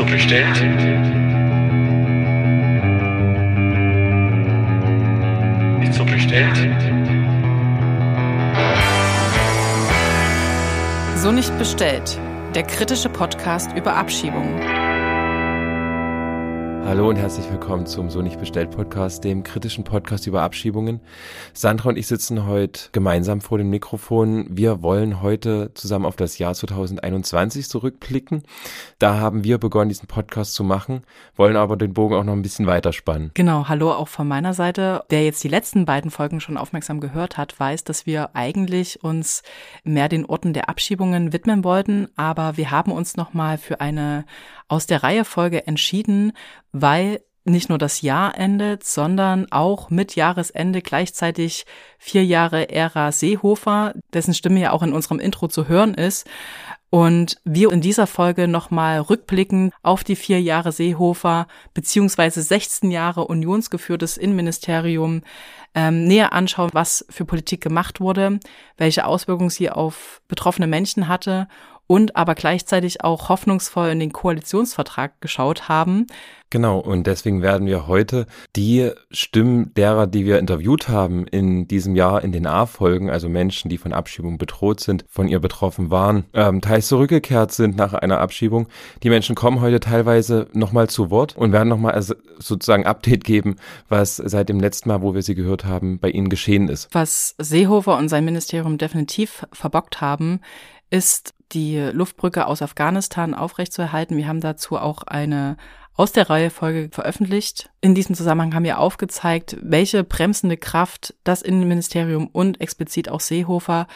so bestellt? Ist so bestellt? So nicht bestellt. Der kritische Podcast über Abschiebungen. Hallo und herzlich willkommen zum So nicht bestellt Podcast, dem kritischen Podcast über Abschiebungen. Sandra und ich sitzen heute gemeinsam vor dem Mikrofon. Wir wollen heute zusammen auf das Jahr 2021 zurückblicken. Da haben wir begonnen, diesen Podcast zu machen, wollen aber den Bogen auch noch ein bisschen weiterspannen. Genau, hallo auch von meiner Seite. Wer jetzt die letzten beiden Folgen schon aufmerksam gehört hat, weiß, dass wir eigentlich uns mehr den Orten der Abschiebungen widmen wollten, aber wir haben uns nochmal für eine aus der Reihe Folge entschieden, weil nicht nur das Jahr endet, sondern auch mit Jahresende gleichzeitig vier Jahre Ära Seehofer, dessen Stimme ja auch in unserem Intro zu hören ist. Und wir in dieser Folge nochmal rückblicken auf die vier Jahre Seehofer beziehungsweise 16 Jahre unionsgeführtes Innenministerium ähm, näher anschauen, was für Politik gemacht wurde, welche Auswirkungen sie auf betroffene Menschen hatte und aber gleichzeitig auch hoffnungsvoll in den Koalitionsvertrag geschaut haben. Genau, und deswegen werden wir heute die Stimmen derer, die wir interviewt haben in diesem Jahr in den A-Folgen, also Menschen, die von Abschiebung bedroht sind, von ihr betroffen waren, ähm, teils zurückgekehrt sind nach einer Abschiebung. Die Menschen kommen heute teilweise nochmal zu Wort und werden nochmal sozusagen Update geben, was seit dem letzten Mal, wo wir sie gehört haben, bei ihnen geschehen ist. Was Seehofer und sein Ministerium definitiv verbockt haben, ist die Luftbrücke aus Afghanistan aufrechtzuerhalten. Wir haben dazu auch eine aus der Reihe Folge veröffentlicht. In diesem Zusammenhang haben wir aufgezeigt, welche bremsende Kraft das Innenministerium und explizit auch Seehofer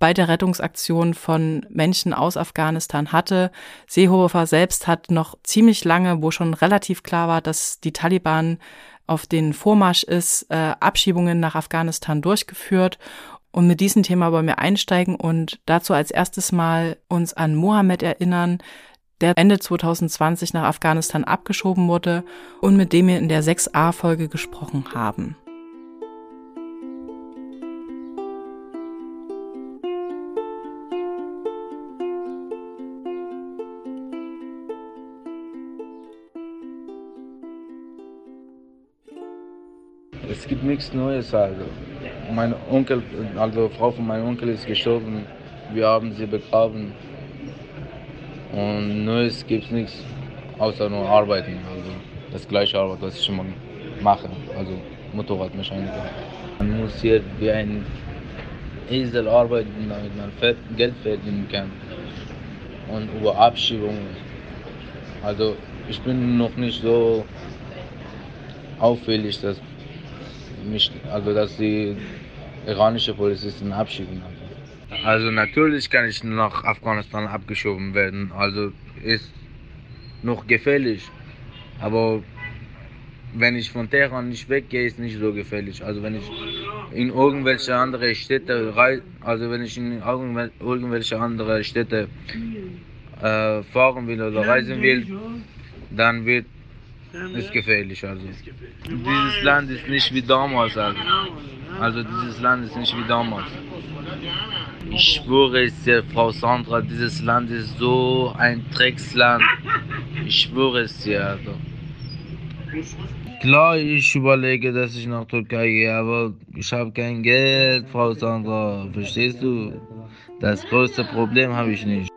bei der Rettungsaktion von Menschen aus Afghanistan hatte. Seehofer selbst hat noch ziemlich lange, wo schon relativ klar war, dass die Taliban auf den Vormarsch ist, äh, Abschiebungen nach Afghanistan durchgeführt und mit diesem Thema wollen wir einsteigen und dazu als erstes Mal uns an Mohammed erinnern, der Ende 2020 nach Afghanistan abgeschoben wurde und mit dem wir in der 6a-Folge gesprochen haben. Es gibt nichts Neues also mein Onkel, also Frau von meinem Onkel ist gestorben. Wir haben sie begraben. Und Neues gibt es nichts, außer nur arbeiten. Also das gleiche Arbeit, was ich immer mache. Also Motorradmechaniker. Man muss hier wie ein Esel arbeiten, damit man Geld verdienen kann. Und über Abschiebungen. Also ich bin noch nicht so auffällig, dass mich, also dass die iranische Polizisten abschieben. Also natürlich kann ich nach Afghanistan abgeschoben werden. Also ist noch gefährlich. Aber wenn ich von Teheran nicht weggehe, ist nicht so gefährlich. Also wenn ich in irgendwelche andere Städte reise, also wenn ich in irgendwelche andere Städte äh, fahren will oder reisen will, dann wird es gefährlich. Also dieses Land ist nicht wie damals. Also. Also dieses Land ist nicht wie damals. Ich schwöre es dir, Frau Sandra, dieses Land ist so ein Drecksland. Ich schwöre es dir, Alter. Klar, ich überlege, dass ich nach Türkei gehe, aber ich habe kein Geld, Frau Sandra. Verstehst du? Das größte Problem habe ich nicht.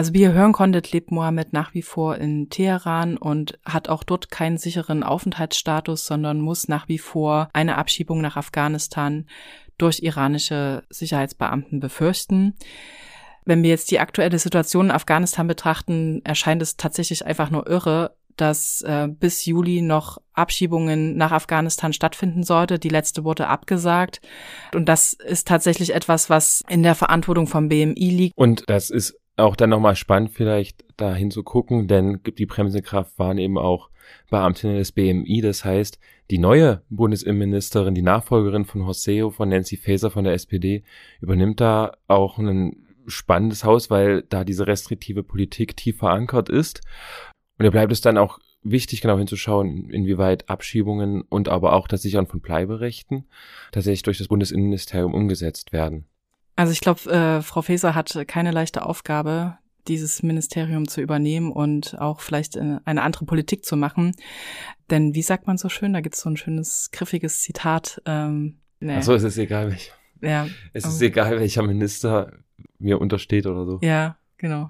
Also wie ihr hören konntet, lebt Mohammed nach wie vor in Teheran und hat auch dort keinen sicheren Aufenthaltsstatus, sondern muss nach wie vor eine Abschiebung nach Afghanistan durch iranische Sicherheitsbeamten befürchten. Wenn wir jetzt die aktuelle Situation in Afghanistan betrachten, erscheint es tatsächlich einfach nur irre, dass äh, bis Juli noch Abschiebungen nach Afghanistan stattfinden sollte. Die letzte wurde abgesagt. Und das ist tatsächlich etwas, was in der Verantwortung vom BMI liegt. Und das ist auch dann nochmal spannend, vielleicht dahin zu gucken, denn die Bremsekraft waren eben auch Beamtinnen des BMI. Das heißt, die neue Bundesinnenministerin, die Nachfolgerin von Horst Seehofer, Nancy Faeser von der SPD, übernimmt da auch einen spannendes Haus, weil da diese restriktive Politik tief verankert ist. Und da bleibt es dann auch wichtig, genau hinzuschauen, inwieweit Abschiebungen und aber auch das Sichern von Bleiberechten tatsächlich durch das Bundesinnenministerium umgesetzt werden. Also ich glaube, äh, Frau Faeser hat keine leichte Aufgabe, dieses Ministerium zu übernehmen und auch vielleicht eine andere Politik zu machen. Denn wie sagt man so schön, da gibt es so ein schönes, griffiges Zitat. Ähm, nee. Achso, es ist egal welcher. Ja. Es ist egal, welcher Minister mir untersteht oder so. Ja, genau.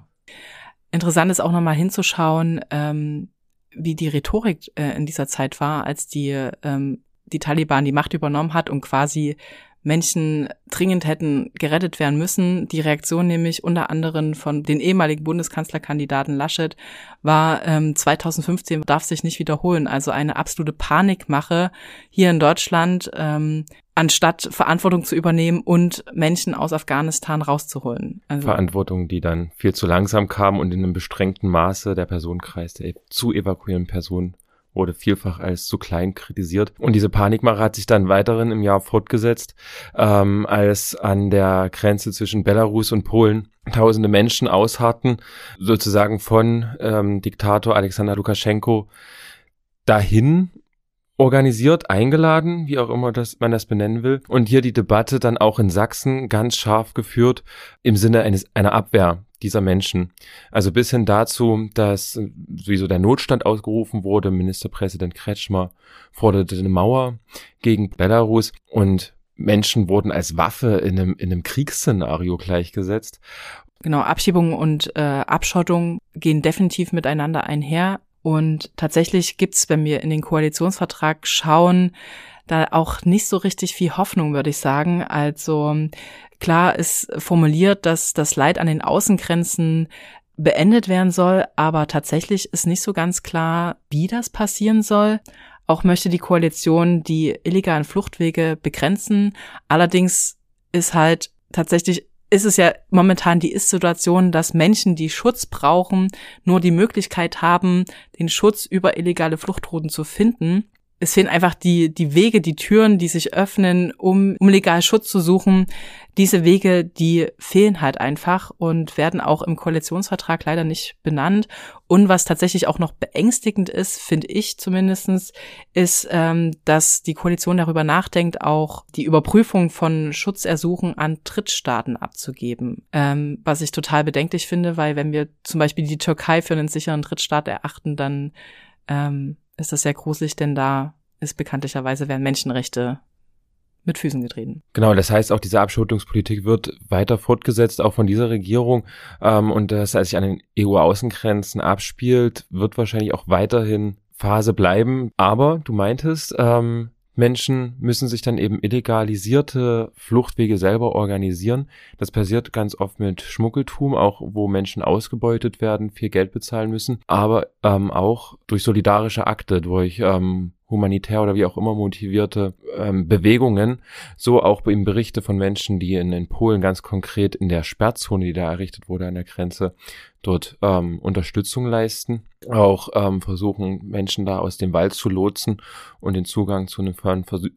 Interessant ist auch nochmal hinzuschauen, ähm, wie die Rhetorik äh, in dieser Zeit war, als die, ähm, die Taliban die Macht übernommen hat und quasi Menschen dringend hätten gerettet werden müssen. Die Reaktion nämlich unter anderem von den ehemaligen Bundeskanzlerkandidaten Laschet war ähm, 2015 darf sich nicht wiederholen. Also eine absolute Panikmache hier in Deutschland, ähm, anstatt Verantwortung zu übernehmen und Menschen aus Afghanistan rauszuholen. Also Verantwortung, die dann viel zu langsam kam und in einem beschränkten Maße der Personenkreis der zu evakuierenden Personen wurde vielfach als zu klein kritisiert. Und diese Panikmache hat sich dann weiterhin im Jahr fortgesetzt, ähm, als an der Grenze zwischen Belarus und Polen tausende Menschen ausharrten, sozusagen von ähm, Diktator Alexander Lukaschenko dahin organisiert, eingeladen, wie auch immer das, man das benennen will. Und hier die Debatte dann auch in Sachsen ganz scharf geführt im Sinne eines, einer Abwehr dieser Menschen. Also bis hin dazu, dass sowieso der Notstand ausgerufen wurde, Ministerpräsident Kretschmer forderte eine Mauer gegen Belarus und Menschen wurden als Waffe in einem, in einem Kriegsszenario gleichgesetzt. Genau, Abschiebung und äh, Abschottung gehen definitiv miteinander einher. Und tatsächlich gibt's, wenn wir in den Koalitionsvertrag schauen, da auch nicht so richtig viel Hoffnung, würde ich sagen. Also klar ist formuliert, dass das Leid an den Außengrenzen beendet werden soll, aber tatsächlich ist nicht so ganz klar, wie das passieren soll. Auch möchte die Koalition die illegalen Fluchtwege begrenzen. Allerdings ist halt tatsächlich ist es ja momentan die Ist-Situation, dass Menschen, die Schutz brauchen, nur die Möglichkeit haben, den Schutz über illegale Fluchtrouten zu finden es fehlen einfach die, die Wege, die Türen, die sich öffnen, um, um legal Schutz zu suchen. Diese Wege, die fehlen halt einfach und werden auch im Koalitionsvertrag leider nicht benannt. Und was tatsächlich auch noch beängstigend ist, finde ich zumindestens, ist, ähm, dass die Koalition darüber nachdenkt, auch die Überprüfung von Schutzersuchen an Drittstaaten abzugeben. Ähm, was ich total bedenklich finde, weil wenn wir zum Beispiel die Türkei für einen sicheren Drittstaat erachten, dann ähm, ist das sehr gruselig, denn da ist bekanntlicherweise werden Menschenrechte mit Füßen getreten. Genau, das heißt auch diese Abschottungspolitik wird weiter fortgesetzt, auch von dieser Regierung. Ähm, und das, als sich an den EU-Außengrenzen abspielt, wird wahrscheinlich auch weiterhin Phase bleiben. Aber du meintest, ähm, Menschen müssen sich dann eben illegalisierte Fluchtwege selber organisieren. Das passiert ganz oft mit Schmuggeltum, auch wo Menschen ausgebeutet werden, viel Geld bezahlen müssen, aber ähm, auch durch solidarische Akte, durch ähm, humanitär oder wie auch immer motivierte ähm, Bewegungen, so auch eben Berichte von Menschen, die in, in Polen ganz konkret in der Sperrzone, die da errichtet wurde an der Grenze, dort ähm, Unterstützung leisten, auch ähm, versuchen Menschen da aus dem Wald zu lotsen und den Zugang zu einem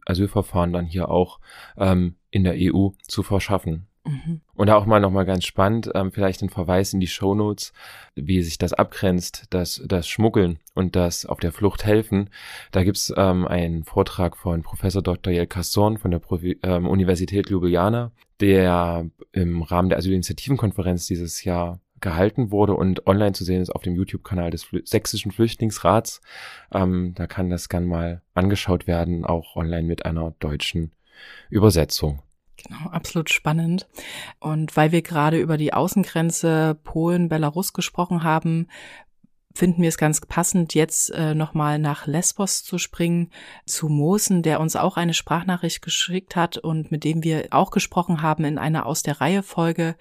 Asylverfahren dann hier auch ähm, in der EU zu verschaffen. Mhm. Und auch mal nochmal ganz spannend, ähm, vielleicht ein Verweis in die Show Notes, wie sich das abgrenzt, das, das Schmuggeln und das auf der Flucht helfen. Da gibt's ähm, einen Vortrag von Professor Dr. Jel Casson von der Profi ähm, Universität Ljubljana, der im Rahmen der Asylinitiativenkonferenz dieses Jahr gehalten wurde und online zu sehen ist auf dem YouTube-Kanal des Flü Sächsischen Flüchtlingsrats. Ähm, da kann das gern mal angeschaut werden, auch online mit einer deutschen Übersetzung. Genau, absolut spannend. Und weil wir gerade über die Außengrenze Polen-Belarus gesprochen haben, finden wir es ganz passend, jetzt äh, nochmal nach Lesbos zu springen, zu Mosen, der uns auch eine Sprachnachricht geschickt hat und mit dem wir auch gesprochen haben in einer Aus der Reihe Folge.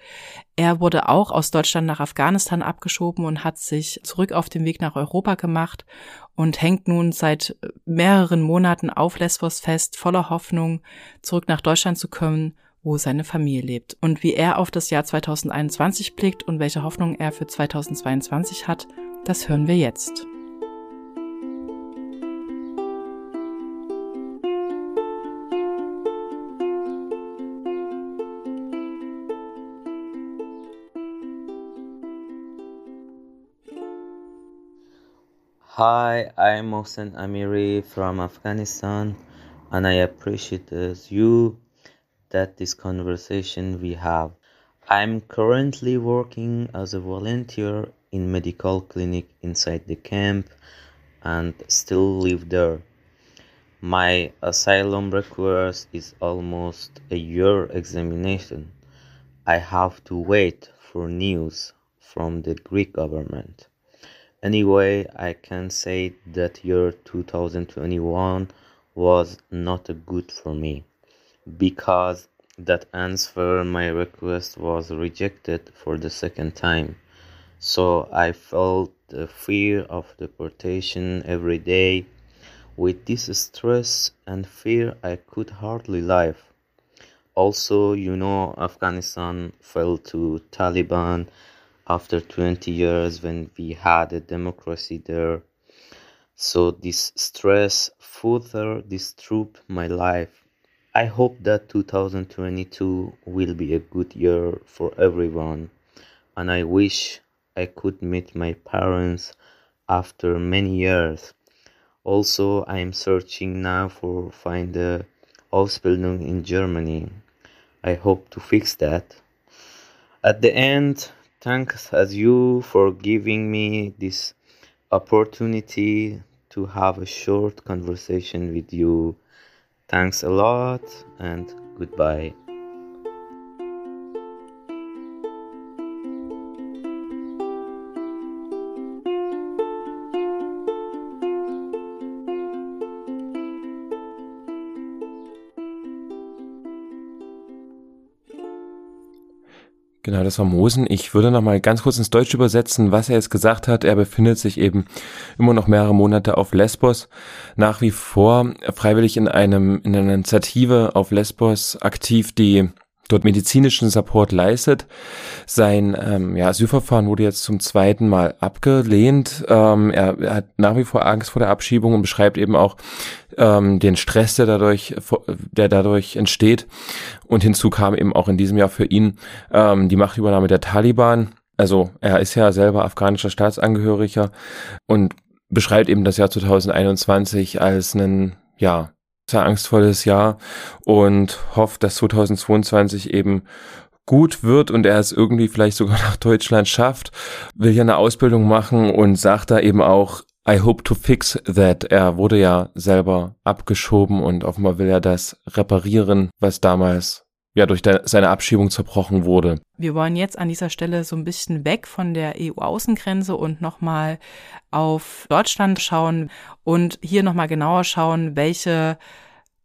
Er wurde auch aus Deutschland nach Afghanistan abgeschoben und hat sich zurück auf den Weg nach Europa gemacht und hängt nun seit mehreren Monaten auf Lesbos fest, voller Hoffnung, zurück nach Deutschland zu kommen wo seine Familie lebt und wie er auf das Jahr 2021 blickt und welche Hoffnung er für 2022 hat, Das hören wir jetzt. Hi, I'm Mohsen Amiri from Afghanistan, and I appreciate you that this conversation we have. I'm currently working as a volunteer in medical clinic inside the camp and still live there. My asylum request is almost a year examination. I have to wait for news from the Greek government. Anyway, I can say that year 2021 was not good for me because that answer my request was rejected for the second time. So I felt the fear of deportation every day with this stress and fear, I could hardly live. Also, you know, Afghanistan fell to Taliban after 20 years when we had a democracy there. So this stress further disturbed my life. I hope that 2022 will be a good year for everyone, and I wish I could meet my parents after many years. Also, I am searching now for find a Ausbildung in Germany. I hope to fix that. At the end, thanks as you for giving me this opportunity to have a short conversation with you. Thanks a lot and goodbye. Genau, das war Mosen. Ich würde noch mal ganz kurz ins Deutsch übersetzen, was er jetzt gesagt hat. Er befindet sich eben immer noch mehrere Monate auf Lesbos, nach wie vor freiwillig in einem in einer Initiative auf Lesbos aktiv, die dort medizinischen Support leistet. Sein ähm, ja, Asylverfahren wurde jetzt zum zweiten Mal abgelehnt. Ähm, er, er, hat nach wie vor Angst vor der Abschiebung und beschreibt eben auch ähm, den Stress, der dadurch, der dadurch entsteht. Und hinzu kam eben auch in diesem Jahr für ihn ähm, die Machtübernahme der Taliban. Also er ist ja selber afghanischer Staatsangehöriger und beschreibt eben das Jahr 2021 als einen ja sehr angstvolles Jahr und hofft, dass 2022 eben gut wird und er es irgendwie vielleicht sogar nach Deutschland schafft, will ja eine Ausbildung machen und sagt da eben auch, I hope to fix that. Er wurde ja selber abgeschoben und offenbar will er das reparieren, was damals ja durch seine Abschiebung zerbrochen wurde. Wir wollen jetzt an dieser Stelle so ein bisschen weg von der EU-Außengrenze und nochmal auf Deutschland schauen und hier nochmal genauer schauen, welche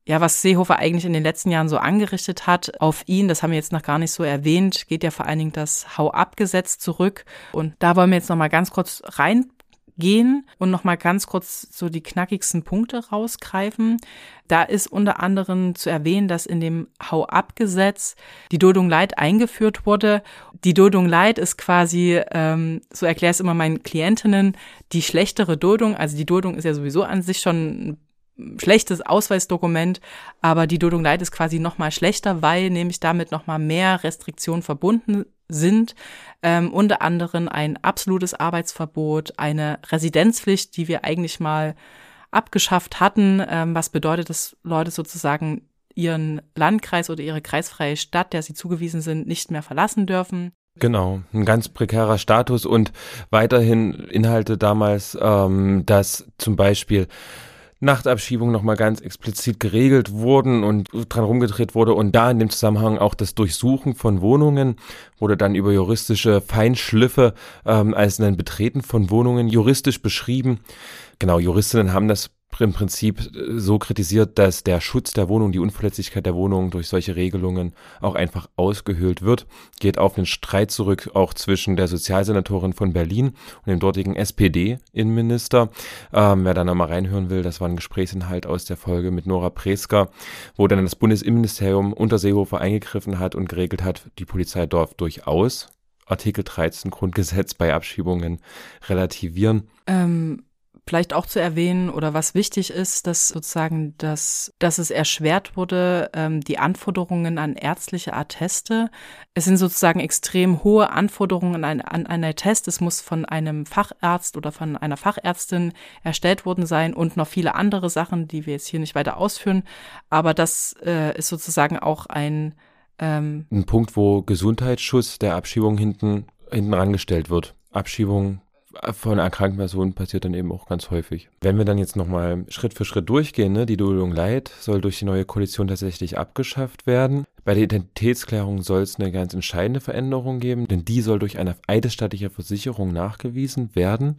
ja, was Seehofer eigentlich in den letzten Jahren so angerichtet hat auf ihn, das haben wir jetzt noch gar nicht so erwähnt, geht ja vor allen Dingen das Hau-ab-Gesetz zurück. Und da wollen wir jetzt nochmal ganz kurz rein gehen und nochmal ganz kurz so die knackigsten Punkte rausgreifen. Da ist unter anderem zu erwähnen, dass in dem Hau-ab-Gesetz die Duldung Leid eingeführt wurde. Die Duldung Leid ist quasi, ähm, so erkläre es immer meinen Klientinnen, die schlechtere Duldung. Also die Duldung ist ja sowieso an sich schon schlechtes Ausweisdokument, aber die Duldung Leid ist quasi noch mal schlechter, weil nämlich damit noch mal mehr Restriktionen verbunden sind, ähm, unter anderem ein absolutes Arbeitsverbot, eine Residenzpflicht, die wir eigentlich mal abgeschafft hatten, ähm, was bedeutet, dass Leute sozusagen ihren Landkreis oder ihre kreisfreie Stadt, der sie zugewiesen sind, nicht mehr verlassen dürfen. Genau, ein ganz prekärer Status und weiterhin Inhalte damals, ähm, dass zum Beispiel Nachtabschiebungen nochmal ganz explizit geregelt wurden und dran rumgedreht wurde und da in dem Zusammenhang auch das Durchsuchen von Wohnungen wurde dann über juristische Feinschliffe ähm, als ein Betreten von Wohnungen juristisch beschrieben. Genau, Juristinnen haben das im Prinzip äh, so kritisiert, dass der Schutz der Wohnung, die Unverletzlichkeit der Wohnung durch solche Regelungen auch einfach ausgehöhlt wird. Geht auf einen Streit zurück, auch zwischen der Sozialsenatorin von Berlin und dem dortigen SPD-Innenminister. Ähm, wer da nochmal reinhören will, das war ein Gesprächsinhalt aus der Folge mit Nora Preska, wo dann das Bundesinnenministerium unter Seehofer eingegriffen hat und geregelt hat, die Polizei darf durchaus Artikel 13 Grundgesetz bei Abschiebungen relativieren. Ähm vielleicht auch zu erwähnen oder was wichtig ist, dass sozusagen, dass, dass es erschwert wurde, ähm, die Anforderungen an ärztliche Atteste. Es sind sozusagen extrem hohe Anforderungen an, an einen Attest. Es muss von einem Facharzt oder von einer Fachärztin erstellt worden sein und noch viele andere Sachen, die wir jetzt hier nicht weiter ausführen. Aber das äh, ist sozusagen auch ein ähm, ein Punkt, wo Gesundheitsschutz der Abschiebung hinten hinten rangestellt wird. Abschiebung von erkrankten Personen passiert dann eben auch ganz häufig. Wenn wir dann jetzt nochmal Schritt für Schritt durchgehen, ne, die Duldung Leid soll durch die neue Koalition tatsächlich abgeschafft werden. Bei der Identitätsklärung soll es eine ganz entscheidende Veränderung geben, denn die soll durch eine eidesstattliche Versicherung nachgewiesen werden.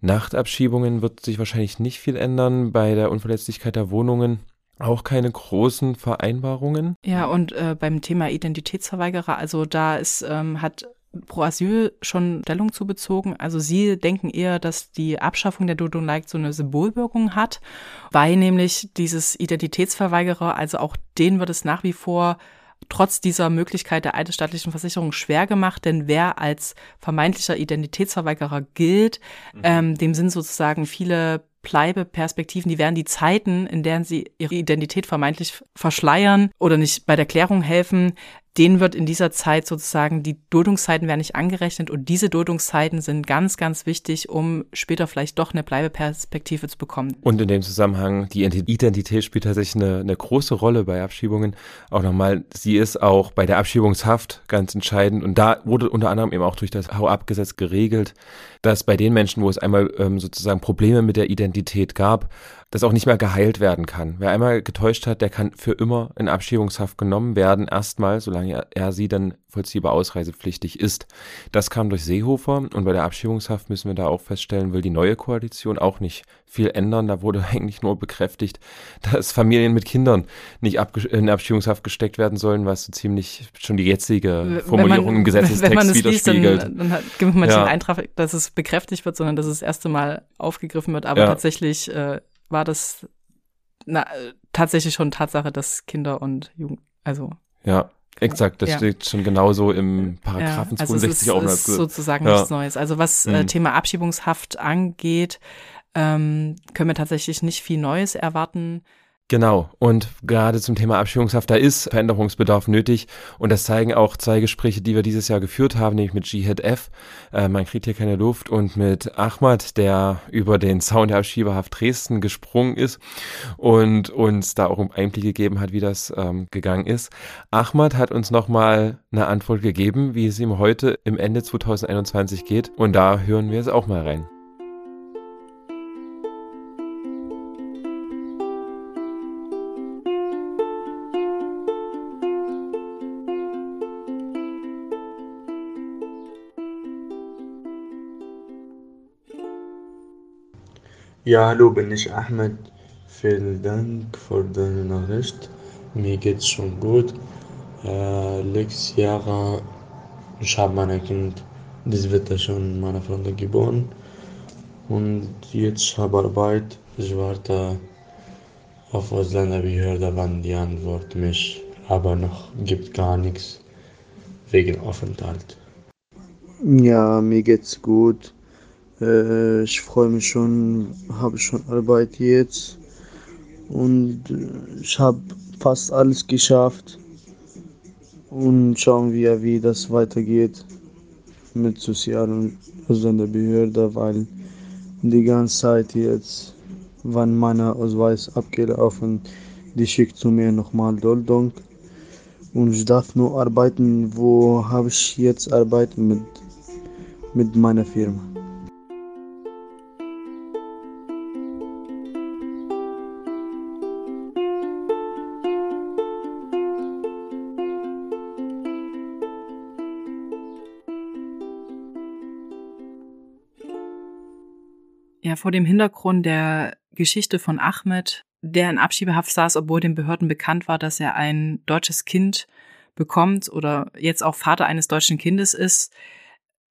Nachtabschiebungen wird sich wahrscheinlich nicht viel ändern. Bei der Unverletzlichkeit der Wohnungen auch keine großen Vereinbarungen. Ja, und äh, beim Thema Identitätsverweigerer, also da ist, ähm, hat Pro Asyl schon Stellung zu bezogen. Also sie denken eher, dass die Abschaffung der Dodo Like so eine Symbolwirkung hat, weil nämlich dieses Identitätsverweigerer, also auch denen wird es nach wie vor trotz dieser Möglichkeit der eidesstattlichen Versicherung schwer gemacht, denn wer als vermeintlicher Identitätsverweigerer gilt, mhm. ähm, dem sind sozusagen viele Bleibeperspektiven, die werden die Zeiten, in denen sie ihre Identität vermeintlich verschleiern oder nicht bei der Klärung helfen, denen wird in dieser Zeit sozusagen, die Duldungszeiten werden nicht angerechnet und diese Duldungszeiten sind ganz, ganz wichtig, um später vielleicht doch eine Bleibeperspektive zu bekommen. Und in dem Zusammenhang, die Identität spielt tatsächlich eine, eine große Rolle bei Abschiebungen. Auch nochmal, sie ist auch bei der Abschiebungshaft ganz entscheidend und da wurde unter anderem eben auch durch das Hau-Ab-Gesetz geregelt, dass bei den Menschen, wo es einmal ähm, sozusagen Probleme mit der Identität gab, das auch nicht mehr geheilt werden kann. Wer einmal getäuscht hat, der kann für immer in Abschiebungshaft genommen werden, erstmal, solange er, er sie dann vollziehbar ausreisepflichtig ist. Das kam durch Seehofer und bei der Abschiebungshaft müssen wir da auch feststellen, will die neue Koalition auch nicht viel ändern. Da wurde eigentlich nur bekräftigt, dass Familien mit Kindern nicht in Abschiebungshaft gesteckt werden sollen, was so ziemlich schon die jetzige Formulierung man, im Gesetzestext wenn man es widerspiegelt. Liest, dann, dann gibt man ja. den Eintrag, dass es bekräftigt wird, sondern dass es das erste Mal aufgegriffen wird. Aber ja. tatsächlich äh, war das na, tatsächlich schon Tatsache, dass Kinder und Jugend, also. Ja, exakt. Das ja. steht schon genauso im Paragraphen ja, also 62 auch. Das ist sozusagen ja. nichts Neues. Also was äh, mhm. Thema Abschiebungshaft angeht, ähm, können wir tatsächlich nicht viel Neues erwarten. Genau. Und gerade zum Thema Abschiebungshaft, da ist Veränderungsbedarf nötig. Und das zeigen auch zwei Gespräche, die wir dieses Jahr geführt haben, nämlich mit Jihad F, äh, man kriegt hier keine Luft, und mit Ahmad, der über den Zaun der Abschiebehaft Dresden gesprungen ist und uns da auch um Einblick gegeben hat, wie das ähm, gegangen ist. Ahmad hat uns nochmal eine Antwort gegeben, wie es ihm heute im Ende 2021 geht. Und da hören wir es auch mal rein. Ja, hallo, bin ich Ahmed. Vielen Dank für deine Nachricht. Mir geht's schon gut. Äh, letztes Jahr, ich habe mein Kind, das wird schon meine Freundin geboren. Und jetzt habe Arbeit. Ich warte auf Ausländerbehörde, wann die Antwort mich, aber noch gibt gar nichts wegen Aufenthalt. Ja, mir geht's gut. Äh, ich freue mich schon, habe schon Arbeit jetzt und äh, ich habe fast alles geschafft. Und schauen wir, wie das weitergeht mit Sozial- und Ausländerbehörde, weil die ganze Zeit jetzt, wann meiner Ausweis abgelaufen, die schickt zu mir nochmal Duldung. Und ich darf nur arbeiten, wo habe ich jetzt Arbeit mit, mit meiner Firma. Vor dem Hintergrund der Geschichte von Ahmed, der in Abschiebehaft saß, obwohl den Behörden bekannt war, dass er ein deutsches Kind bekommt oder jetzt auch Vater eines deutschen Kindes ist,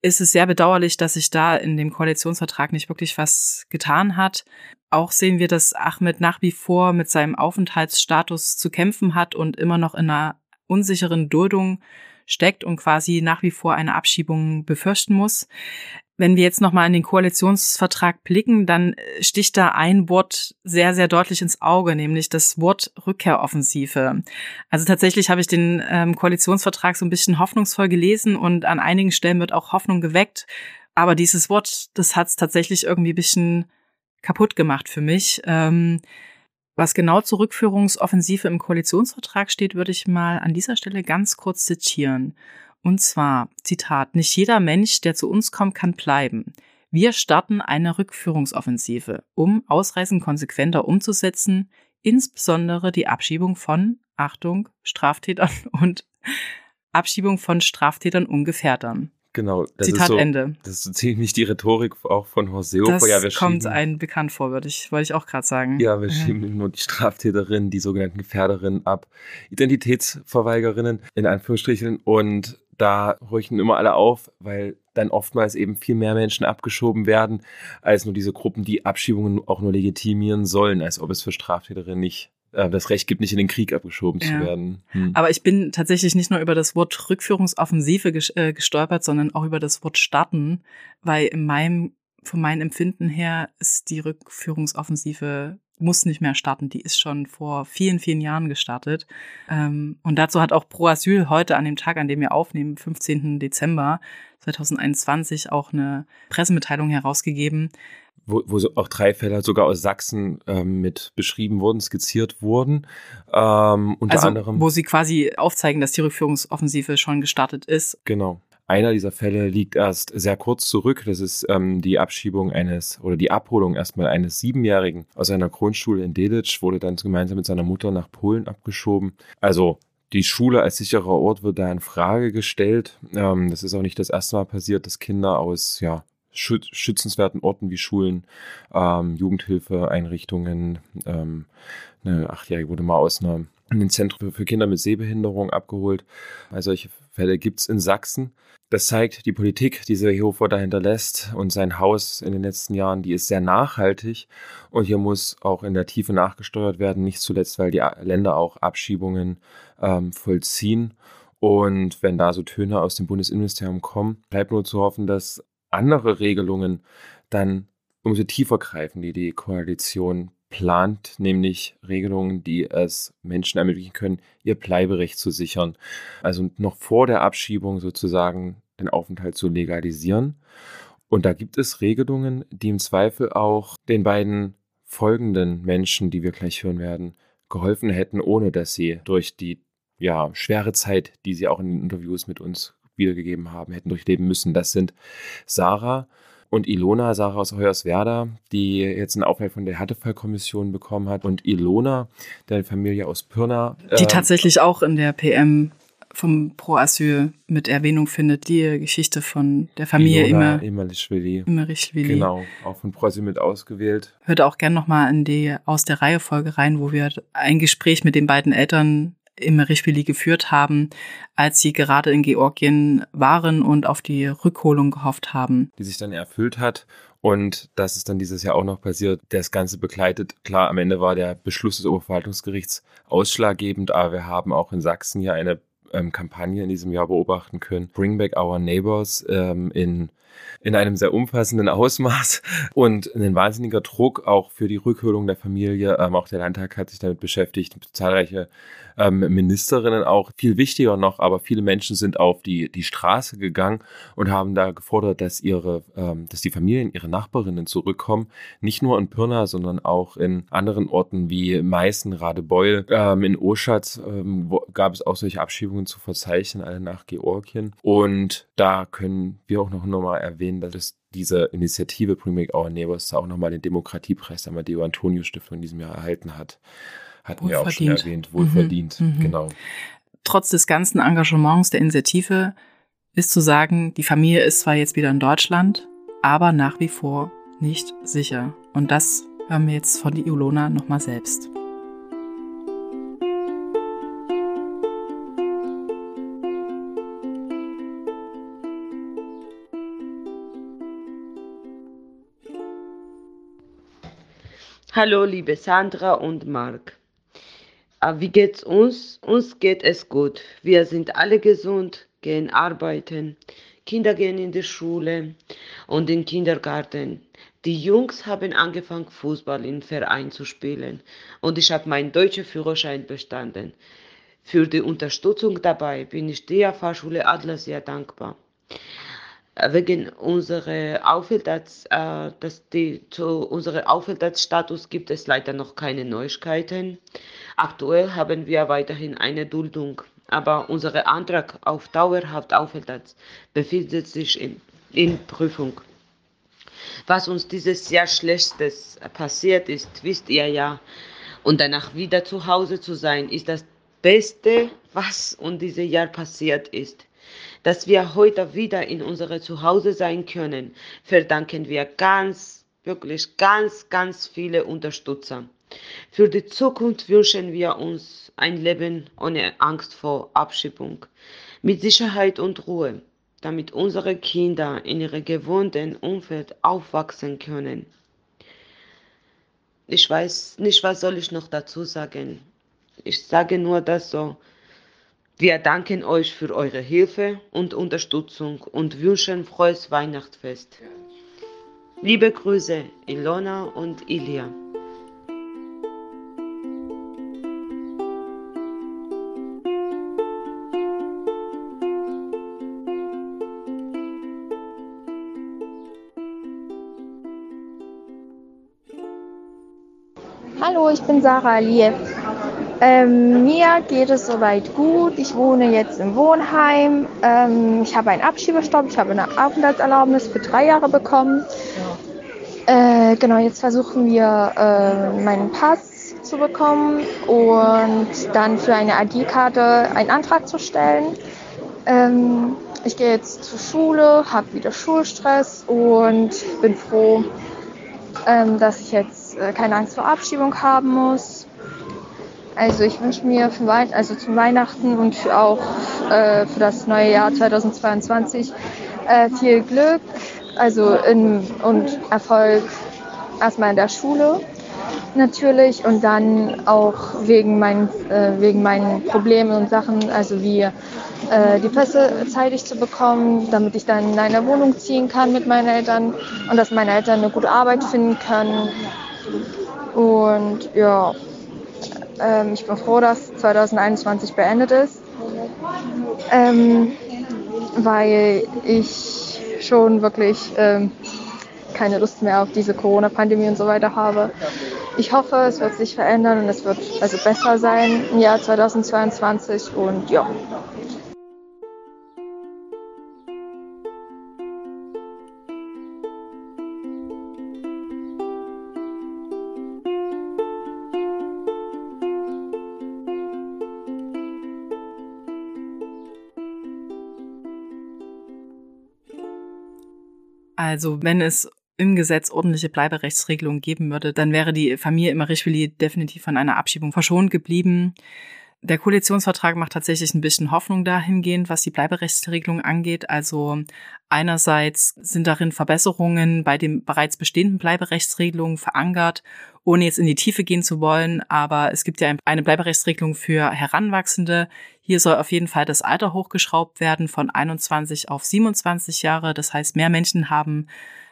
ist es sehr bedauerlich, dass sich da in dem Koalitionsvertrag nicht wirklich was getan hat. Auch sehen wir, dass Ahmed nach wie vor mit seinem Aufenthaltsstatus zu kämpfen hat und immer noch in einer unsicheren Duldung steckt und quasi nach wie vor eine Abschiebung befürchten muss. Wenn wir jetzt nochmal in den Koalitionsvertrag blicken, dann äh, sticht da ein Wort sehr, sehr deutlich ins Auge, nämlich das Wort Rückkehroffensive. Also tatsächlich habe ich den ähm, Koalitionsvertrag so ein bisschen hoffnungsvoll gelesen und an einigen Stellen wird auch Hoffnung geweckt. Aber dieses Wort, das hat es tatsächlich irgendwie ein bisschen kaputt gemacht für mich. Ähm, was genau zur Rückführungsoffensive im Koalitionsvertrag steht, würde ich mal an dieser Stelle ganz kurz zitieren. Und zwar, Zitat, nicht jeder Mensch, der zu uns kommt, kann bleiben. Wir starten eine Rückführungsoffensive, um Ausreisen konsequenter umzusetzen, insbesondere die Abschiebung von, Achtung, Straftätern und Abschiebung von Straftätern und Gefährdern. Genau. Das Zitat ist so, Ende. Das ist so ziemlich die Rhetorik auch von Horseo. Das ja, wir kommt schieben, einem bekannt vor, würde ich, wollte ich auch gerade sagen. Ja, wir schieben nur die Straftäterinnen, die sogenannten Gefährderinnen ab, Identitätsverweigerinnen in Anführungsstrichen und da horchen immer alle auf, weil dann oftmals eben viel mehr Menschen abgeschoben werden, als nur diese Gruppen, die Abschiebungen auch nur legitimieren sollen, als ob es für Straftäterinnen nicht äh, das Recht gibt, nicht in den Krieg abgeschoben Ja. zu werden. Hm. Aber ich bin tatsächlich nicht nur über das Wort Rückführungsoffensive äh, gestolpert, sondern auch über das Wort starten, weil in meinem, von meinem Empfinden her ist die Rückführungsoffensive muss nicht mehr starten. Die ist schon vor vielen, vielen Jahren gestartet. Ähm, und dazu hat auch Pro Asyl heute an dem Tag, an dem wir aufnehmen, 15. Dezember 2021, auch eine Pressemitteilung herausgegeben, wo, wo auch drei Fälle sogar aus Sachsen ähm, mit beschrieben wurden, skizziert wurden. Ähm, unter also anderem. wo sie quasi aufzeigen, dass die Rückführungsoffensive schon gestartet ist. Genau. Einer dieser Fälle liegt erst sehr kurz zurück. Das ist ähm, die Abschiebung eines oder die Abholung erstmal eines Siebenjährigen aus einer Grundschule in Delitzsch, wurde dann gemeinsam mit seiner Mutter nach Polen abgeschoben. Also die Schule als sicherer Ort wird da in Frage gestellt. Ähm, das ist auch nicht das erste Mal passiert, dass Kinder aus ja, schüt schützenswerten Orten wie Schulen, ähm, Jugendhilfeeinrichtungen, ähm, eine Achtjährige wurde mal aus einem Zentrum für Kinder mit Sehbehinderung abgeholt. Also solche Fälle gibt's in Sachsen. Das zeigt die Politik, die Seehofer da hinterlässt und sein Haus in den letzten Jahren, die ist sehr nachhaltig und hier muss auch in der Tiefe nachgesteuert werden, nicht zuletzt, weil die Länder auch Abschiebungen ähm, vollziehen. Und wenn da so Töne aus dem Bundesinnenministerium kommen, bleibt nur zu hoffen, dass andere Regelungen dann umso tiefer greifen, die die Koalition plant, nämlich Regelungen, die es Menschen ermöglichen können, ihr Bleiberecht zu sichern. Also noch vor der Abschiebung sozusagen den Aufenthalt zu legalisieren. Und da gibt es Regelungen, die im Zweifel auch den beiden folgenden Menschen, die wir gleich hören werden, geholfen hätten, ohne dass sie durch die ja, schwere Zeit, die sie auch in den Interviews mit uns wiedergegeben haben, hätten durchleben müssen. Das sind Sarah und Ilona, Sarah aus Hoyerswerda, die jetzt einen Aufenthalt von der Härtefallkommission bekommen hat und Ilona, der Familie aus Pirna. Die äh, tatsächlich auch in der PM vom Pro Asyl mit Erwähnung findet, die Geschichte von der Familie Ilona immer Immerlischwili. Immerichwili. Genau, auch von Pro Asyl mit ausgewählt. Hört auch gern nochmal in die Aus der Reihe Folge rein, wo wir ein Gespräch mit den beiden Eltern Immerichwili geführt haben, als sie gerade in Georgien waren und auf die Rückholung gehofft haben. die sich dann erfüllt hat. Und das ist dann dieses Jahr auch noch passiert. Das Ganze begleitet. Klar, am Ende war der Beschluss des Oberverwaltungsgerichts ausschlaggebend, aber wir haben auch in Sachsen hier eine ähm, Kampagne in diesem Jahr beobachten können. Bring Back Our Neighbors ähm, in in einem sehr umfassenden Ausmaß und ein wahnsinniger Druck auch für die Rückholung der Familie. Ähm, auch der Landtag hat sich damit beschäftigt, zahlreiche ähm, Ministerinnen auch. Viel wichtiger noch, aber viele Menschen sind auf die, die Straße gegangen und haben da gefordert, dass ihre, ähm, dass die Familien, ihre Nachbarinnen zurückkommen. Nicht nur in Pirna, sondern auch in anderen Orten wie Meißen, Radebeul, ähm, in Oschatz ähm, gab es auch solche Abschiebungen zu verzeichnen, alle nach Georgien. Und da können wir auch noch nochmal erwähnen, dass es diese Initiative Bring Back Our Neighbors auch nochmal den Demokratiepreis der Amadeo Antonio Stiftung in diesem Jahr erhalten hat. Hatten wir auch schon erwähnt, wohlverdient, Mhm, mhm. genau. Trotz des ganzen Engagements der Initiative ist zu sagen, die Familie ist zwar jetzt wieder in Deutschland, aber nach wie vor nicht sicher. Und das hören wir jetzt von die Ilona nochmal selbst. Hallo, liebe Sandra und Marc. Wie geht's uns? Uns geht es gut. Wir sind alle gesund, gehen arbeiten, Kinder gehen in die Schule und den Kindergarten. Die Jungs haben angefangen, Fußball im Verein zu spielen und ich habe meinen deutschen Führerschein bestanden. Für die Unterstützung dabei bin ich der Fahrschule Adler sehr dankbar. Wegen unserer Aufenthalts, äh, dass die, zu unserem Aufenthaltsstatus gibt es leider noch keine Neuigkeiten. Aktuell haben wir weiterhin eine Duldung, aber unser Antrag auf dauerhaft Aufenthalt befindet sich in, in Prüfung. Was uns dieses Jahr Schlechtes passiert ist, wisst ihr ja. Und danach wieder zu Hause zu sein, ist das Beste, was uns dieses Jahr passiert ist. Dass wir heute wieder in unserem Zuhause sein können, verdanken wir ganz, wirklich ganz, ganz viele Unterstützer. Für die Zukunft wünschen wir uns ein Leben ohne Angst vor Abschiebung, mit Sicherheit und Ruhe, damit unsere Kinder in ihrem gewohnten Umfeld aufwachsen können. Ich weiß nicht, was soll ich noch dazu sagen. Ich sage nur das so. Wir danken euch für eure Hilfe und Unterstützung und wünschen frohes Weihnachtsfest. Liebe Grüße, Ilona und Ilia. Hallo, ich bin Sarah Aliev. Ähm, mir geht es soweit gut. Ich wohne jetzt im Wohnheim. Ähm, ich habe einen Abschiebestopp. Ich habe eine Aufenthaltserlaubnis für drei Jahre bekommen. Äh, genau, jetzt versuchen wir, äh, meinen Pass zu bekommen und dann für eine ID-Karte einen Antrag zu stellen. Ähm, ich gehe jetzt zur Schule, habe wieder Schulstress und bin froh, ähm, dass ich jetzt äh, keine Angst vor Abschiebung haben muss. Also ich wünsche mir für Weihnachten, also zum Weihnachten und für auch äh, für das neue Jahr 2022 äh, viel Glück, also in, und Erfolg erstmal in der Schule natürlich und dann auch wegen meinen äh, wegen meinen Problemen und Sachen, also wie äh, die Pässe zeitig zu bekommen, damit ich dann in eine Wohnung ziehen kann mit meinen Eltern und dass meine Eltern eine gute Arbeit finden können. Und ja, ähm, ich bin froh, dass 2021 beendet ist, ähm, weil ich schon wirklich ähm, keine Lust mehr auf diese Corona-Pandemie und so weiter habe. Ich hoffe, es wird sich verändern und es wird also besser sein im Jahr 2022 und ja. Also wenn es im Gesetz ordentliche Bleiberechtsregelungen geben würde, dann wäre die Familie Immerich-Willi definitiv von einer Abschiebung verschont geblieben. Der Koalitionsvertrag macht tatsächlich ein bisschen Hoffnung dahingehend, was die Bleiberechtsregelung angeht. Also einerseits sind darin Verbesserungen bei den bereits bestehenden Bleiberechtsregelungen verankert, ohne jetzt in die Tiefe gehen zu wollen. Aber es gibt ja eine Bleiberechtsregelung für Heranwachsende. Hier soll auf jeden Fall das Alter hochgeschraubt werden von 21 auf 27 Jahre. Das heißt, mehr Menschen haben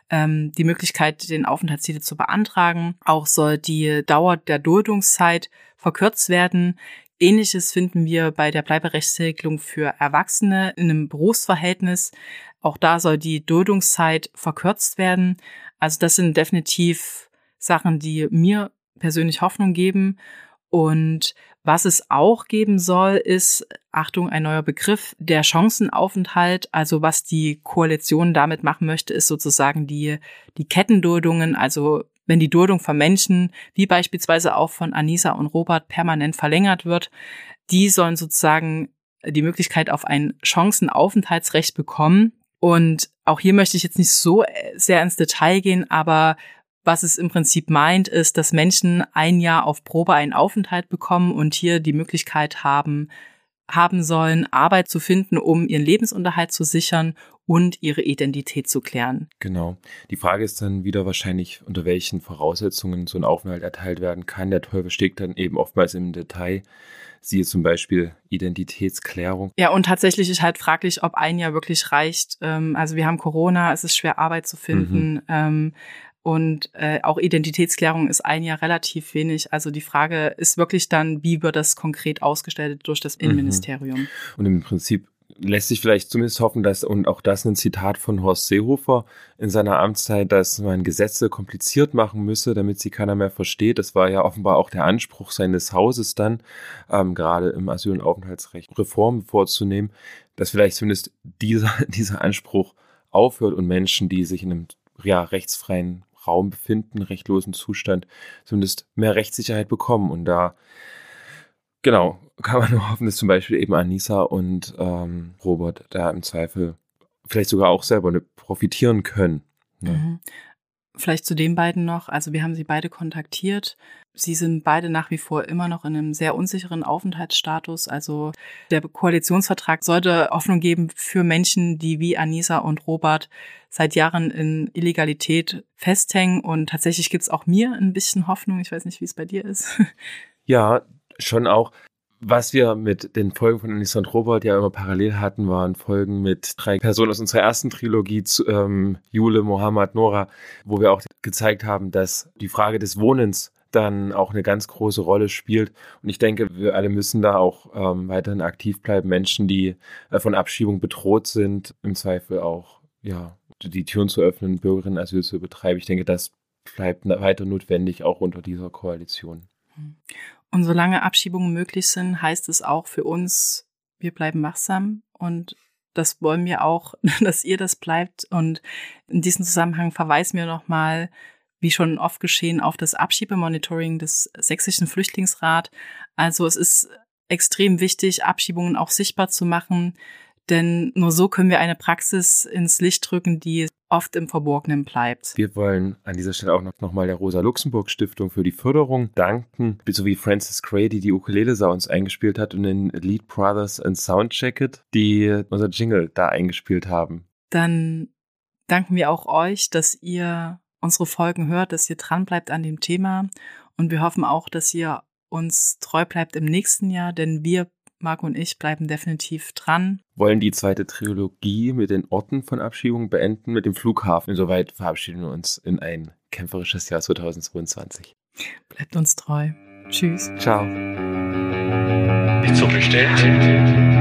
ähm, die Möglichkeit, den Aufenthaltstitel zu beantragen. Auch soll die Dauer der Duldungszeit verkürzt werden. Ähnliches finden wir bei der Bleiberechtsregelung für Erwachsene in einem Berufsverhältnis. Auch da soll die Duldungszeit verkürzt werden. Also das sind definitiv Sachen, die mir persönlich Hoffnung geben. Und was es auch geben soll, ist, Achtung, ein neuer Begriff, der Chancenaufenthalt. Also was die Koalition damit machen möchte, ist sozusagen die, die Kettenduldungen, also wenn die Duldung von Menschen, wie beispielsweise auch von Anisa und Robert, permanent verlängert wird, die sollen sozusagen die Möglichkeit auf ein Chancenaufenthaltsrecht bekommen. Und auch hier möchte ich jetzt nicht so sehr ins Detail gehen, aber was es im Prinzip meint, ist, dass Menschen ein Jahr auf Probe einen Aufenthalt bekommen und hier die Möglichkeit haben, haben sollen, Arbeit zu finden, um ihren Lebensunterhalt zu sichern und ihre Identität zu klären. Genau. Die Frage ist dann wieder wahrscheinlich, unter welchen Voraussetzungen so ein Aufenthalt erteilt werden kann. Der Teufel steckt dann eben oftmals im Detail. Siehe zum Beispiel Identitätsklärung. Ja, und tatsächlich ist halt fraglich, ob ein Jahr wirklich reicht. Ähm, also wir haben Corona, es ist schwer Arbeit zu finden. Mhm. Und äh, auch Identitätsklärung ist ein Jahr relativ wenig. Also die Frage ist wirklich dann, wie wird das konkret ausgestellt durch das mhm. Innenministerium? Und im Prinzip lässt sich vielleicht zumindest hoffen, dass, und auch das ein Zitat von Horst Seehofer in seiner Amtszeit, dass man Gesetze kompliziert machen müsse, damit sie keiner mehr versteht. Das war ja offenbar auch der Anspruch seines Hauses dann, ähm, gerade im Asyl- und Aufenthaltsrecht Reformen vorzunehmen, dass vielleicht zumindest dieser, dieser Anspruch aufhört und Menschen, die sich in einem ja, rechtsfreien Raum befinden, rechtlosen Zustand, zumindest mehr Rechtssicherheit bekommen. Und da, genau, kann man nur hoffen, dass zum Beispiel eben Anissa und ähm, Robert da im Zweifel vielleicht sogar auch selber profitieren können. Ne? Mhm. Vielleicht zu den beiden noch. Also wir haben sie beide kontaktiert. Sie sind beide nach wie vor immer noch in einem sehr unsicheren Aufenthaltsstatus. Also der Koalitionsvertrag sollte Hoffnung geben für Menschen, die wie Anisa und Robert seit Jahren in Illegalität festhängen. Und tatsächlich gibt es auch mir ein bisschen Hoffnung. Ich weiß nicht, wie es bei dir ist. Ja, schon auch. Was wir mit den Folgen von Anissa und Robert ja immer parallel hatten, waren Folgen mit drei Personen aus unserer ersten Trilogie, ähm, Jule, Mohammed, Nora, wo wir auch gezeigt haben, dass die Frage des Wohnens dann auch eine ganz große Rolle spielt. Und ich denke, wir alle müssen da auch ähm, weiterhin aktiv bleiben. Menschen, die äh, von Abschiebung bedroht sind, im Zweifel auch, ja, die Türen zu öffnen, Bürgerinnen Asyl zu betreiben. Ich denke, das bleibt weiter notwendig, auch unter dieser Koalition. Und solange Abschiebungen möglich sind, heißt es auch für uns, wir bleiben wachsam und das wollen wir auch, dass ihr das bleibt. Und in diesem Zusammenhang verweisen wir nochmal, wie schon oft geschehen, auf das Abschiebemonitoring des Sächsischen Flüchtlingsrat. Also es ist extrem wichtig, Abschiebungen auch sichtbar zu machen, denn nur so können wir eine Praxis ins Licht drücken, die oft im Verborgenen bleibt. Wir wollen an dieser Stelle auch noch, noch mal der Rosa-Luxemburg-Stiftung für die Förderung danken, sowie Francis Gray, die die Ukulele uns eingespielt hat und den Lead Brothers and Soundjacket, die unser Jingle da eingespielt haben. Dann danken wir auch euch, dass ihr unsere Folgen hört, dass ihr dran bleibt an dem Thema und wir hoffen auch, dass ihr uns treu bleibt im nächsten Jahr, denn wir Marco und ich bleiben definitiv dran. Wollen die zweite Trilogie mit den Orten von Abschiebung beenden, mit dem Flughafen. Insoweit verabschieden wir uns in ein kämpferisches Jahr 2022. Bleibt uns treu. Tschüss. Ciao. Nicht so bestellt.